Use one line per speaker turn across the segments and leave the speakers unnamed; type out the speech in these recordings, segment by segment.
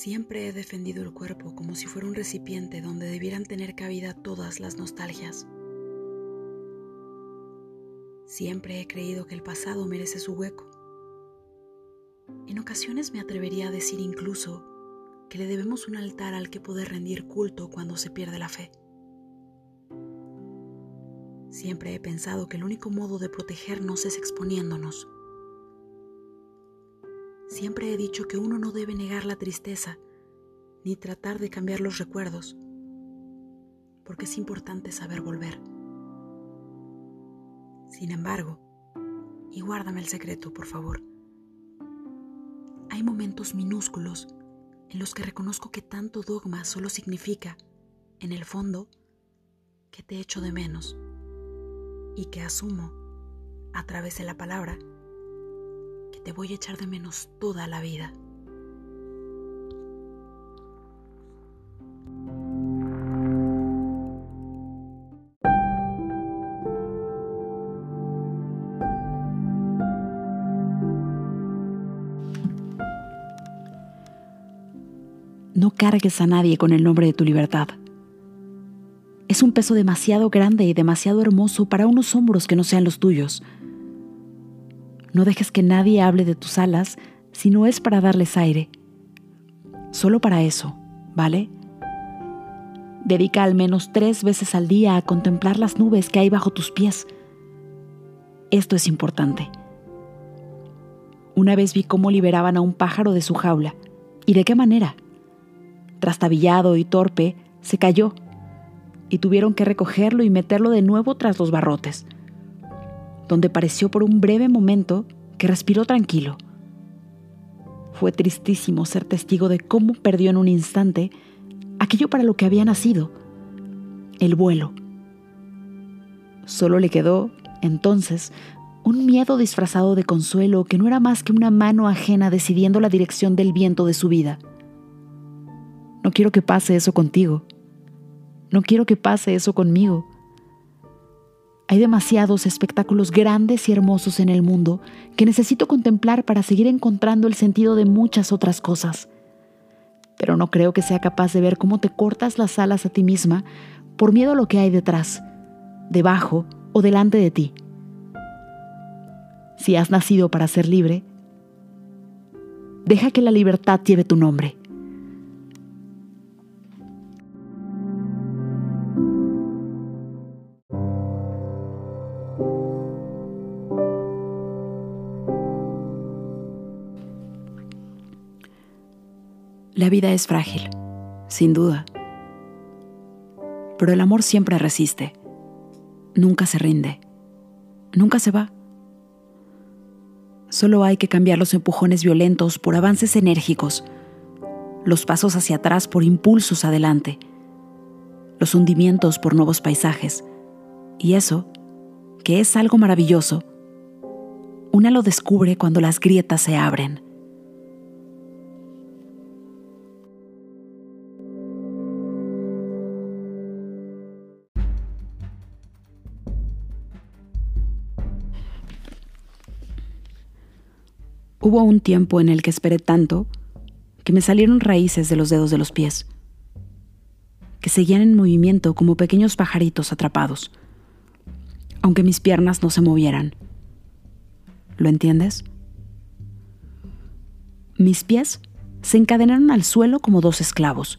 Siempre he defendido el cuerpo como si fuera un recipiente donde debieran tener cabida todas las nostalgias. Siempre he creído que el pasado merece su hueco. En ocasiones me atrevería a decir incluso que le debemos un altar al que poder rendir culto cuando se pierde la fe. Siempre he pensado que el único modo de protegernos es exponiéndonos Siempre he dicho que uno no debe negar la tristeza ni tratar de cambiar los recuerdos, porque es importante saber volver. Sin embargo, y guárdame el secreto, por favor, hay momentos minúsculos en los que reconozco que tanto dogma solo significa, en el fondo, que te echo de menos y que asumo, a través de la palabra, te voy a echar de menos toda la vida. No cargues a nadie con el nombre de tu libertad. Es un peso demasiado grande y demasiado hermoso para unos hombros que no sean los tuyos. No dejes que nadie hable de tus alas si no es para darles aire. Solo para eso, ¿vale? Dedica al menos tres veces al día a contemplar las nubes que hay bajo tus pies. Esto es importante. Una vez vi cómo liberaban a un pájaro de su jaula. ¿Y de qué manera? Trastabillado y torpe, se cayó y tuvieron que recogerlo y meterlo de nuevo tras los barrotes donde pareció por un breve momento que respiró tranquilo. Fue tristísimo ser testigo de cómo perdió en un instante aquello para lo que había nacido, el vuelo. Solo le quedó, entonces, un miedo disfrazado de consuelo que no era más que una mano ajena decidiendo la dirección del viento de su vida. No quiero que pase eso contigo. No quiero que pase eso conmigo. Hay demasiados espectáculos grandes y hermosos en el mundo que necesito contemplar para seguir encontrando el sentido de muchas otras cosas. Pero no creo que sea capaz de ver cómo te cortas las alas a ti misma por miedo a lo que hay detrás, debajo o delante de ti. Si has nacido para ser libre, deja que la libertad lleve tu nombre. La vida es frágil, sin duda. Pero el amor siempre resiste, nunca se rinde, nunca se va. Solo hay que cambiar los empujones violentos por avances enérgicos, los pasos hacia atrás por impulsos adelante, los hundimientos por nuevos paisajes. Y eso, que es algo maravilloso, una lo descubre cuando las grietas se abren. Hubo un tiempo en el que esperé tanto que me salieron raíces de los dedos de los pies, que seguían en movimiento como pequeños pajaritos atrapados, aunque mis piernas no se movieran. ¿Lo entiendes? Mis pies se encadenaron al suelo como dos esclavos,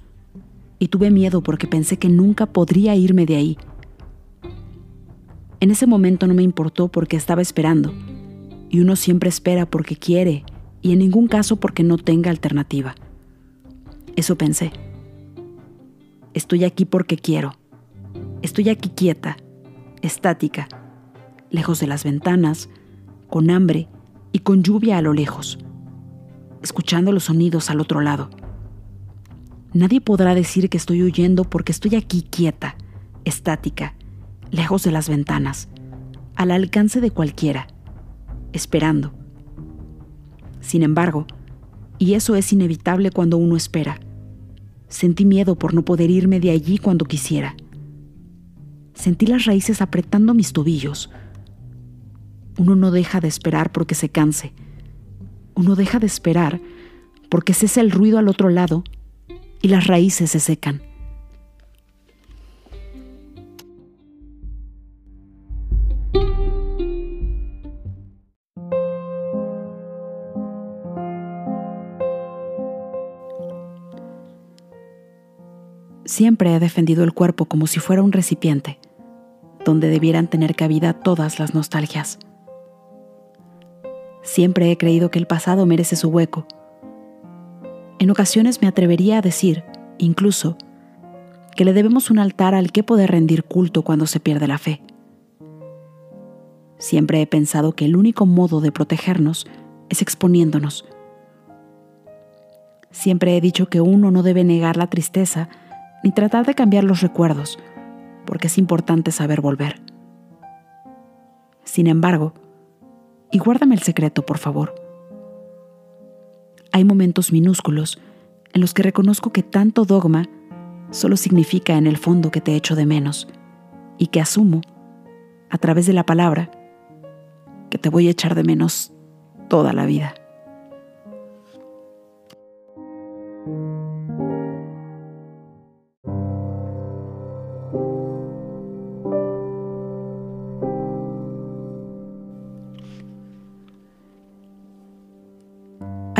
y tuve miedo porque pensé que nunca podría irme de ahí. En ese momento no me importó porque estaba esperando y uno siempre espera porque quiere y en ningún caso porque no tenga alternativa. Eso pensé. Estoy aquí porque quiero. Estoy aquí quieta, estática, lejos de las ventanas, con hambre y con lluvia a lo lejos, escuchando los sonidos al otro lado. Nadie podrá decir que estoy huyendo porque estoy aquí quieta, estática, lejos de las ventanas, al alcance de cualquiera esperando. Sin embargo, y eso es inevitable cuando uno espera, sentí miedo por no poder irme de allí cuando quisiera. Sentí las raíces apretando mis tobillos. Uno no deja de esperar porque se canse. Uno deja de esperar porque cesa el ruido al otro lado y las raíces se secan. Siempre he defendido el cuerpo como si fuera un recipiente, donde debieran tener cabida todas las nostalgias. Siempre he creído que el pasado merece su hueco. En ocasiones me atrevería a decir, incluso, que le debemos un altar al que poder rendir culto cuando se pierde la fe. Siempre he pensado que el único modo de protegernos es exponiéndonos. Siempre he dicho que uno no debe negar la tristeza ni tratar de cambiar los recuerdos, porque es importante saber volver. Sin embargo, y guárdame el secreto, por favor, hay momentos minúsculos en los que reconozco que tanto dogma solo significa en el fondo que te echo de menos y que asumo, a través de la palabra, que te voy a echar de menos toda la vida.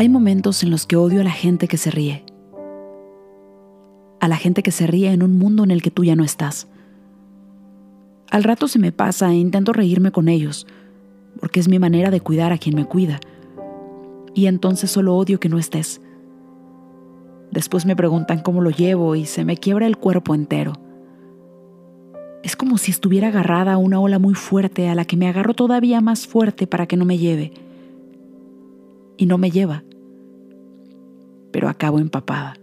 Hay momentos en los que odio a la gente que se ríe. A la gente que se ríe en un mundo en el que tú ya no estás. Al rato se me pasa e intento reírme con ellos, porque es mi manera de cuidar a quien me cuida. Y entonces solo odio que no estés. Después me preguntan cómo lo llevo y se me quiebra el cuerpo entero. Es como si estuviera agarrada a una ola muy fuerte a la que me agarro todavía más fuerte para que no me lleve. Y no me lleva pero acabo empapada.